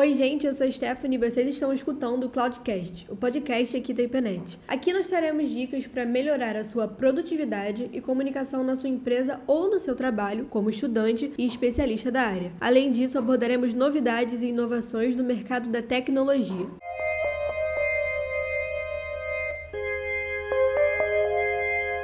Oi, gente, eu sou a Stephanie e vocês estão escutando o Cloudcast, o podcast aqui da IPNET. Aqui nós teremos dicas para melhorar a sua produtividade e comunicação na sua empresa ou no seu trabalho, como estudante e especialista da área. Além disso, abordaremos novidades e inovações no mercado da tecnologia.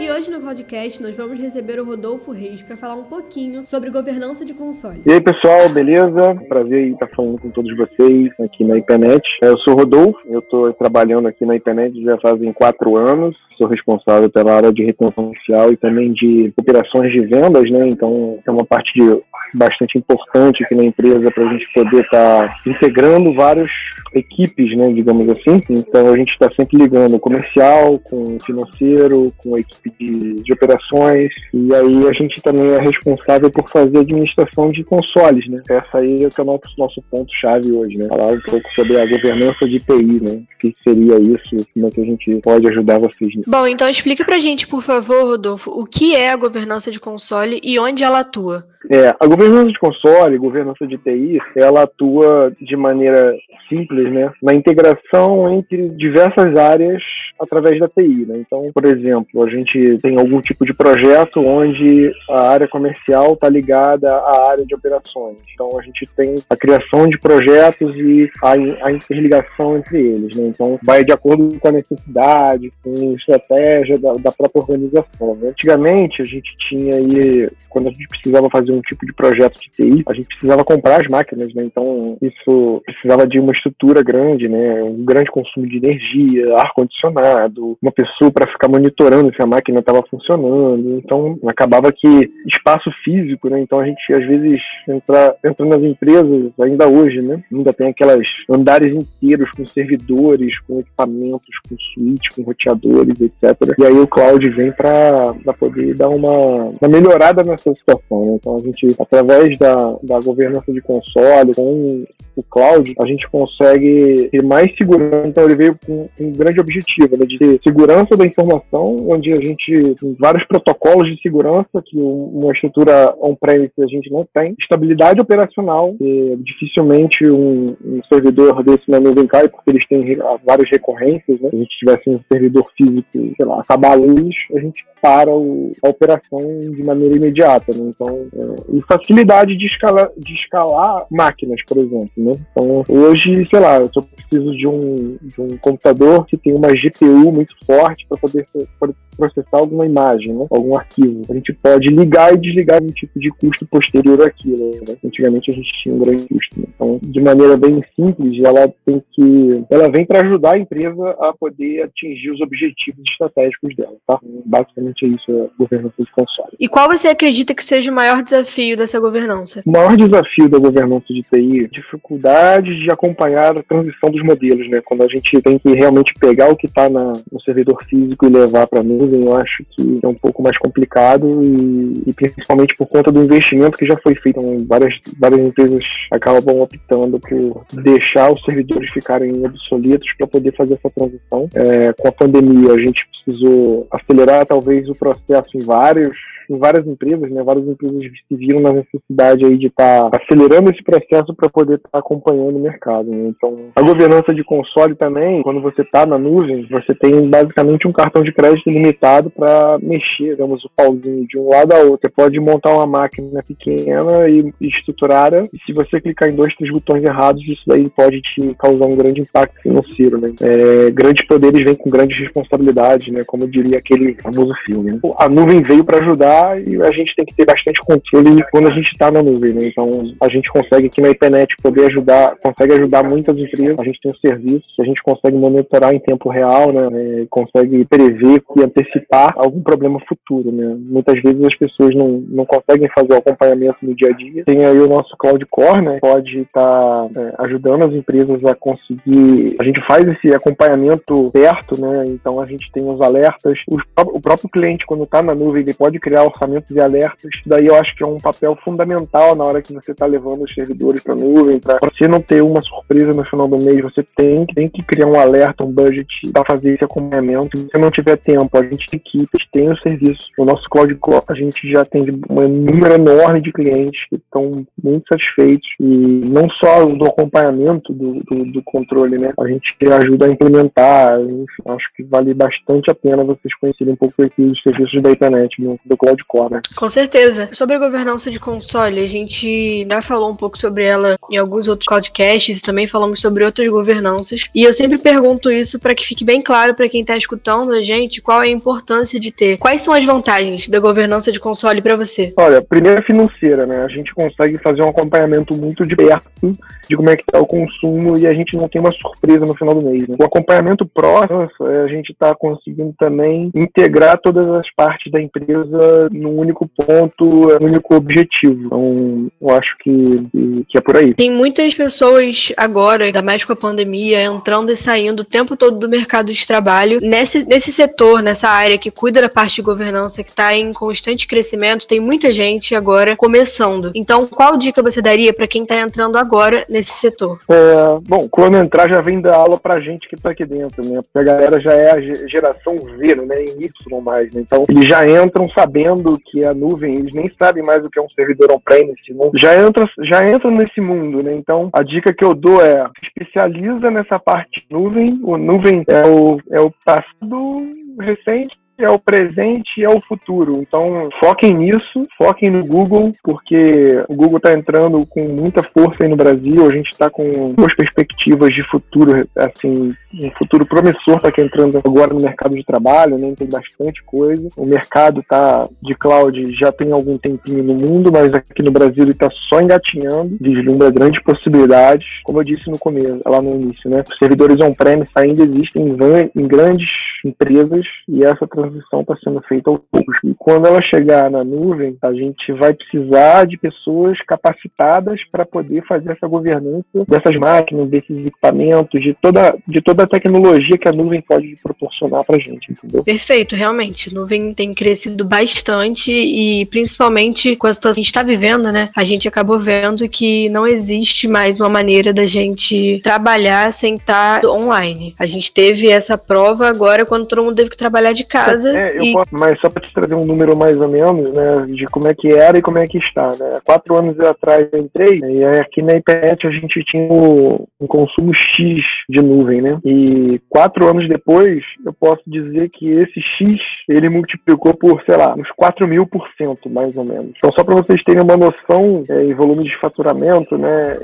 E hoje no podcast nós vamos receber o Rodolfo Reis para falar um pouquinho sobre governança de console. E aí pessoal, beleza? Prazer em estar falando com todos vocês aqui na internet. Eu sou o Rodolfo, eu estou trabalhando aqui na internet já fazem quatro anos sou responsável pela área de retenção comercial e também de operações de vendas, né? Então é uma parte de, bastante importante aqui na empresa para a gente poder estar tá integrando várias equipes, né, digamos assim. Então a gente está sempre ligando o comercial com o financeiro, com a equipe de, de, operações e aí a gente também é responsável por fazer administração de consoles, né? Essa aí é o nosso, nosso ponto chave hoje, né? Falar um pouco sobre a governança de TI, né? O que seria isso? Como é que a gente pode ajudar vocês nisso? Bom, então explique pra gente, por favor, Rodolfo, o que é a governança de console e onde ela atua. É, a governança de console, governança de TI, ela atua de maneira simples, né, na integração entre diversas áreas através da TI, né? Então, por exemplo, a gente tem algum tipo de projeto onde a área comercial está ligada à área de operações. Então, a gente tem a criação de projetos e a, a interligação entre eles, né? Então, vai de acordo com a necessidade, com a estratégia da, da própria organização. Né? Antigamente, a gente tinha aí quando a gente precisava fazer um tipo de projeto de TI, a gente precisava comprar as máquinas, né? Então, isso precisava de uma estrutura grande, né? Um grande consumo de energia, ar-condicionado, uma pessoa para ficar monitorando se a máquina estava funcionando. Então, acabava que espaço físico, né? Então, a gente, às vezes, entra, entra nas empresas, ainda hoje, né? Ainda tem aquelas andares inteiros com servidores, com equipamentos, com suíte, com roteadores, etc. E aí o cloud vem para poder dar uma, uma melhorada na essa situação. Né? Então, gente, através da, da governança de console, com o cloud, a gente consegue ter mais segurança. Então, ele veio com um grande objetivo, né? de ter segurança da informação, onde a gente tem vários protocolos de segurança que uma estrutura on-premise a gente não tem, estabilidade operacional, que dificilmente um, um servidor desse na nuvem cai, porque eles têm várias recorrências. Né? Se a gente tivesse um servidor físico, sei lá, acabar a luz, a gente para o, a operação de maneira imediata né? Então, é, e facilidade de escalar, de escalar máquinas, por exemplo, né? Então, hoje, sei lá, eu só preciso de um, de um computador que tem uma GPU muito forte para poder, poder processar alguma imagem, né? algum arquivo. A gente pode ligar e desligar um tipo de custo posterior àquilo. Né? Antigamente a gente tinha um grande custo. Né? Então, de maneira bem simples, ela tem que, ela vem para ajudar a empresa a poder atingir os objetivos estratégicos dela. Tá? Basicamente é isso a governança de console. E qual você acredita que seja o maior desafio dessa governança? O maior desafio da governança de TI é dificuldade de acompanhar a transição dos modelos, né? Quando a gente tem que realmente pegar o que está no servidor físico e levar para a eu acho que é um pouco mais complicado e, e, principalmente por conta do investimento que já foi feito. Então, várias, várias empresas acabam optando por deixar os servidores ficarem obsoletos para poder fazer essa transição. É, com a pandemia, a gente precisou acelerar talvez o processo em vários várias empresas, né? Várias empresas se viram na necessidade aí de estar tá acelerando esse processo para poder estar tá acompanhando o mercado. Né? Então, a governança de console também, quando você está na nuvem, você tem basicamente um cartão de crédito limitado para mexer, digamos, o pauzinho de um lado a outro. Você pode montar uma máquina pequena e estruturada, e se você clicar em dois, três botões errados, isso daí pode te causar um grande impacto financeiro. Né? É, grandes poderes vêm com grandes responsabilidades, né? como diria aquele famoso filme. Né? A nuvem veio para ajudar e a gente tem que ter bastante controle quando a gente está na nuvem. Né? Então, a gente consegue aqui na IPNET poder ajudar, consegue ajudar muitas empresas. A gente tem um serviço, a gente consegue monitorar em tempo real, né? É, consegue prever e antecipar algum problema futuro. Né? Muitas vezes as pessoas não, não conseguem fazer o acompanhamento no dia a dia. Tem aí o nosso Cloud Core, né? pode estar tá, é, ajudando as empresas a conseguir. A gente faz esse acompanhamento perto, né? então a gente tem os alertas. o próprio cliente, quando está na nuvem, ele pode criar orçamentos e alertas. Daí eu acho que é um papel fundamental na hora que você está levando os servidores para a nuvem, para você não ter uma surpresa no final do mês, você tem, tem que criar um alerta, um budget para fazer esse acompanhamento. Se não tiver tempo, a gente tem equipes, tem o serviço. O nosso Cloud Core, a gente já tem um número enorme de clientes que estão muito satisfeitos e não só do acompanhamento do, do, do controle, né? A gente ajuda a implementar, enfim, acho que vale bastante a pena vocês conhecerem um pouco aqui os serviços da internet, do, do Cloud Core. Né? Com certeza. Sobre a governança de console, a gente já falou um pouco sobre ela em alguns outros cloudcasts e também falamos sobre outras governanças. E eu sempre pergunto isso para que fique bem claro para quem está escutando a gente qual é a importância de ter. Quais são as vantagens da governança de console para você? Olha, primeiro é financeira, né? A gente consegue fazer um acompanhamento muito de perto de como é que está o consumo e a gente não tem uma surpresa no final do mês. Né? O acompanhamento próximo, a gente está conseguindo também integrar todas as partes da empresa num único ponto, num único objetivo. Então, eu acho que, que, é por aí. Tem muitas pessoas agora, ainda mais com a pandemia, entrando e saindo o tempo todo do mercado de trabalho. Nesse, nesse setor, nessa área que cuida da parte de governança, que está em constante crescimento, tem muita gente agora começando. Então, qual dica você daria para quem está entrando agora nesse setor? É, bom, quando entrar já vem dar aula pra gente que tá aqui dentro, né? Porque a galera já é a geração Z, né? Em Y mais, né? Então, eles já entram sabendo que a nuvem, eles nem sabem mais o que é um servidor on-premise, já entra já entra nesse mundo, né? Então, a dica que eu dou é especializa nessa parte nuvem. O nuvem é o, é o passado recente é o presente e é o futuro. Então, foquem nisso, foquem no Google, porque o Google está entrando com muita força aí no Brasil. A gente está com boas perspectivas de futuro, assim, um futuro promissor está aqui entrando agora no mercado de trabalho, né? Tem bastante coisa. O mercado tá de cloud já tem algum tempinho no mundo, mas aqui no Brasil ele está só engatinhando, vislumbra grandes possibilidades. Como eu disse no começo, lá no início, né? Os servidores on-premise ainda existem em, em grandes empresas e essa transição transição está sendo feita aos poucos. E quando ela chegar na nuvem, a gente vai precisar de pessoas capacitadas para poder fazer essa governança dessas máquinas, desses equipamentos, de toda, de toda a tecnologia que a nuvem pode proporcionar para a gente, entendeu? Perfeito, realmente. A nuvem tem crescido bastante e principalmente com a situação que a gente está vivendo, né? A gente acabou vendo que não existe mais uma maneira da gente trabalhar sem estar online. A gente teve essa prova agora quando todo mundo teve que trabalhar de casa casa. É, e... posso, mas só para te trazer um número mais ou menos, né, de como é que era e como é que está, né? Quatro anos atrás eu entrei e aqui na IPNET a gente tinha um consumo X de nuvem, né? E quatro anos depois eu posso dizer que esse X ele multiplicou por, sei lá, uns 4 mil por cento, mais ou menos. Então só para vocês terem uma noção é, em volume de faturamento, né,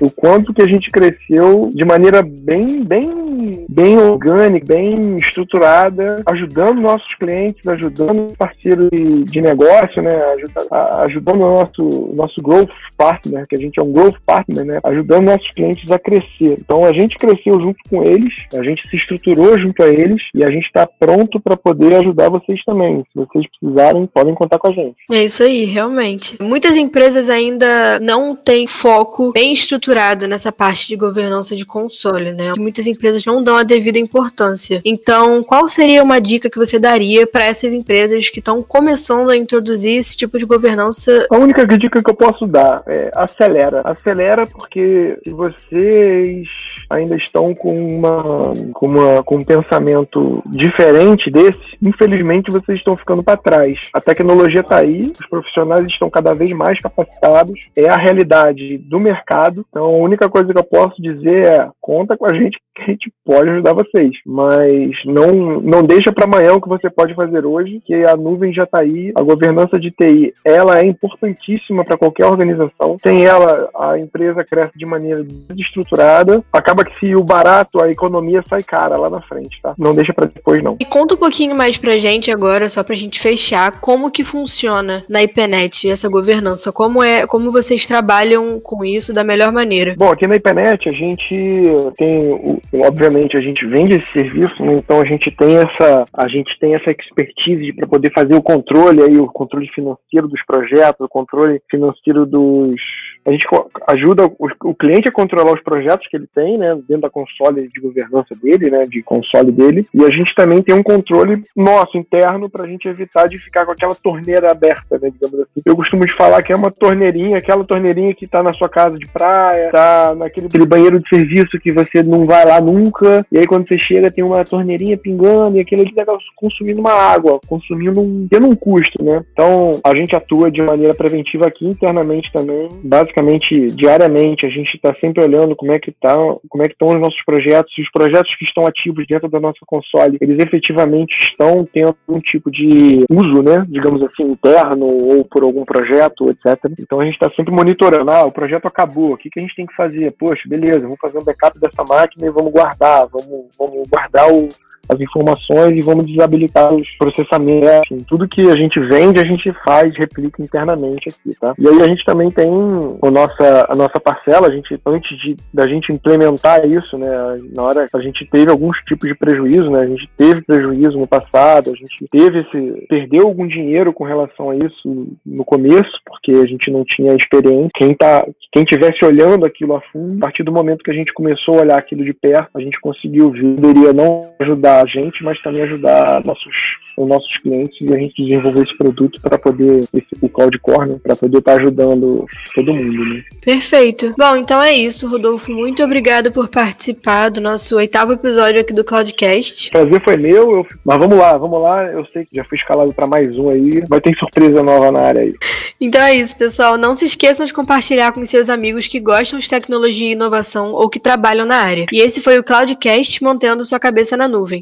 o quanto que a gente cresceu de maneira bem, bem, bem orgânica, bem estruturada, ajudando nossos nossos clientes, ajudando parceiros de, de negócio, né, ajudando o nosso, nosso growth partner, que a gente é um growth partner, né, ajudando nossos clientes a crescer. Então a gente cresceu junto com eles, a gente se estruturou junto a eles e a gente está pronto para poder ajudar vocês também. Se vocês precisarem, podem contar com a gente. É isso aí, realmente. Muitas empresas ainda não têm foco bem estruturado nessa parte de governança de console, né? Muitas empresas não dão a devida importância. Então, qual seria uma dica que você daria para essas empresas que estão começando a introduzir esse tipo de governança? A única dica que eu posso dar é acelera. Acelera porque se vocês ainda estão com uma com, uma, com um pensamento diferente desse, infelizmente vocês estão ficando para trás. A tecnologia está aí, os profissionais estão cada vez mais capacitados, é a realidade do mercado. Então a única coisa que eu posso dizer é conta com a gente que a gente pode ajudar vocês, mas não não deixa para amanhã o que você pode fazer hoje, que a nuvem já está aí, a governança de TI, ela é importantíssima para qualquer organização. Sem ela, a empresa cresce de maneira desestruturada. Acaba que se o barato, a economia sai cara lá na frente, tá? Não deixa para depois não. E conta um pouquinho mais pra gente agora, só pra gente fechar, como que funciona na IPNET essa governança, como é, como vocês trabalham com isso da melhor maneira. Bom, aqui na IPNET a gente tem, obviamente, a gente vende esse serviço, né? então a gente tem essa, a gente tem essa expertise para poder fazer o controle aí, o controle financeiro dos projetos, o controle financeiro dos a gente ajuda o, cliente a controlar os projetos que ele tem, né, dentro da console de governança dele, né, de console dele, e a gente também tem um controle nosso interno para a gente evitar de ficar com aquela torneira aberta, né, digamos assim. Eu costumo de falar que é uma torneirinha, aquela torneirinha que está na sua casa de praia, tá naquele banheiro de serviço que você não vai lá nunca, e aí quando você chega tem uma torneirinha pingando e aquele ali tá consumindo uma água, consumindo um, tendo um custo, né. Então a gente atua de maneira preventiva aqui internamente também, basicamente basicamente diariamente a gente está sempre olhando como é que tá, como é que estão os nossos projetos, os projetos que estão ativos dentro da nossa console, eles efetivamente estão tendo um tipo de uso, né, digamos assim, interno ou por algum projeto, etc. Então a gente está sempre monitorando, ah, o projeto acabou, o que, que a gente tem que fazer? Poxa, beleza, vamos fazer um backup dessa máquina e vamos guardar, vamos, vamos guardar o as informações e vamos desabilitar os processamentos. Enfim, tudo que a gente vende, a gente faz, replica internamente aqui, tá? E aí a gente também tem a nossa, a nossa parcela, a gente, antes de, da gente implementar isso, né, na hora a gente teve alguns tipos de prejuízo, né, a gente teve prejuízo no passado, a gente teve esse, perdeu algum dinheiro com relação a isso no começo, porque a gente não tinha experiência. Quem tá, quem tivesse olhando aquilo a fundo, a partir do momento que a gente começou a olhar aquilo de perto, a gente conseguiu ver, poderia não ajudar ajudar a gente, mas também ajudar nossos, os nossos clientes e a gente desenvolver esse produto para poder, esse, o Cloud Corner, para poder estar tá ajudando todo mundo. Né? Perfeito. Bom, então é isso, Rodolfo. Muito obrigado por participar do nosso oitavo episódio aqui do Cloudcast. Prazer foi meu, eu... mas vamos lá, vamos lá. Eu sei que já fui escalado para mais um aí, vai ter surpresa nova na área aí. Então é isso, pessoal. Não se esqueçam de compartilhar com seus amigos que gostam de tecnologia e inovação ou que trabalham na área. E esse foi o Cloudcast mantendo sua cabeça na nuvem.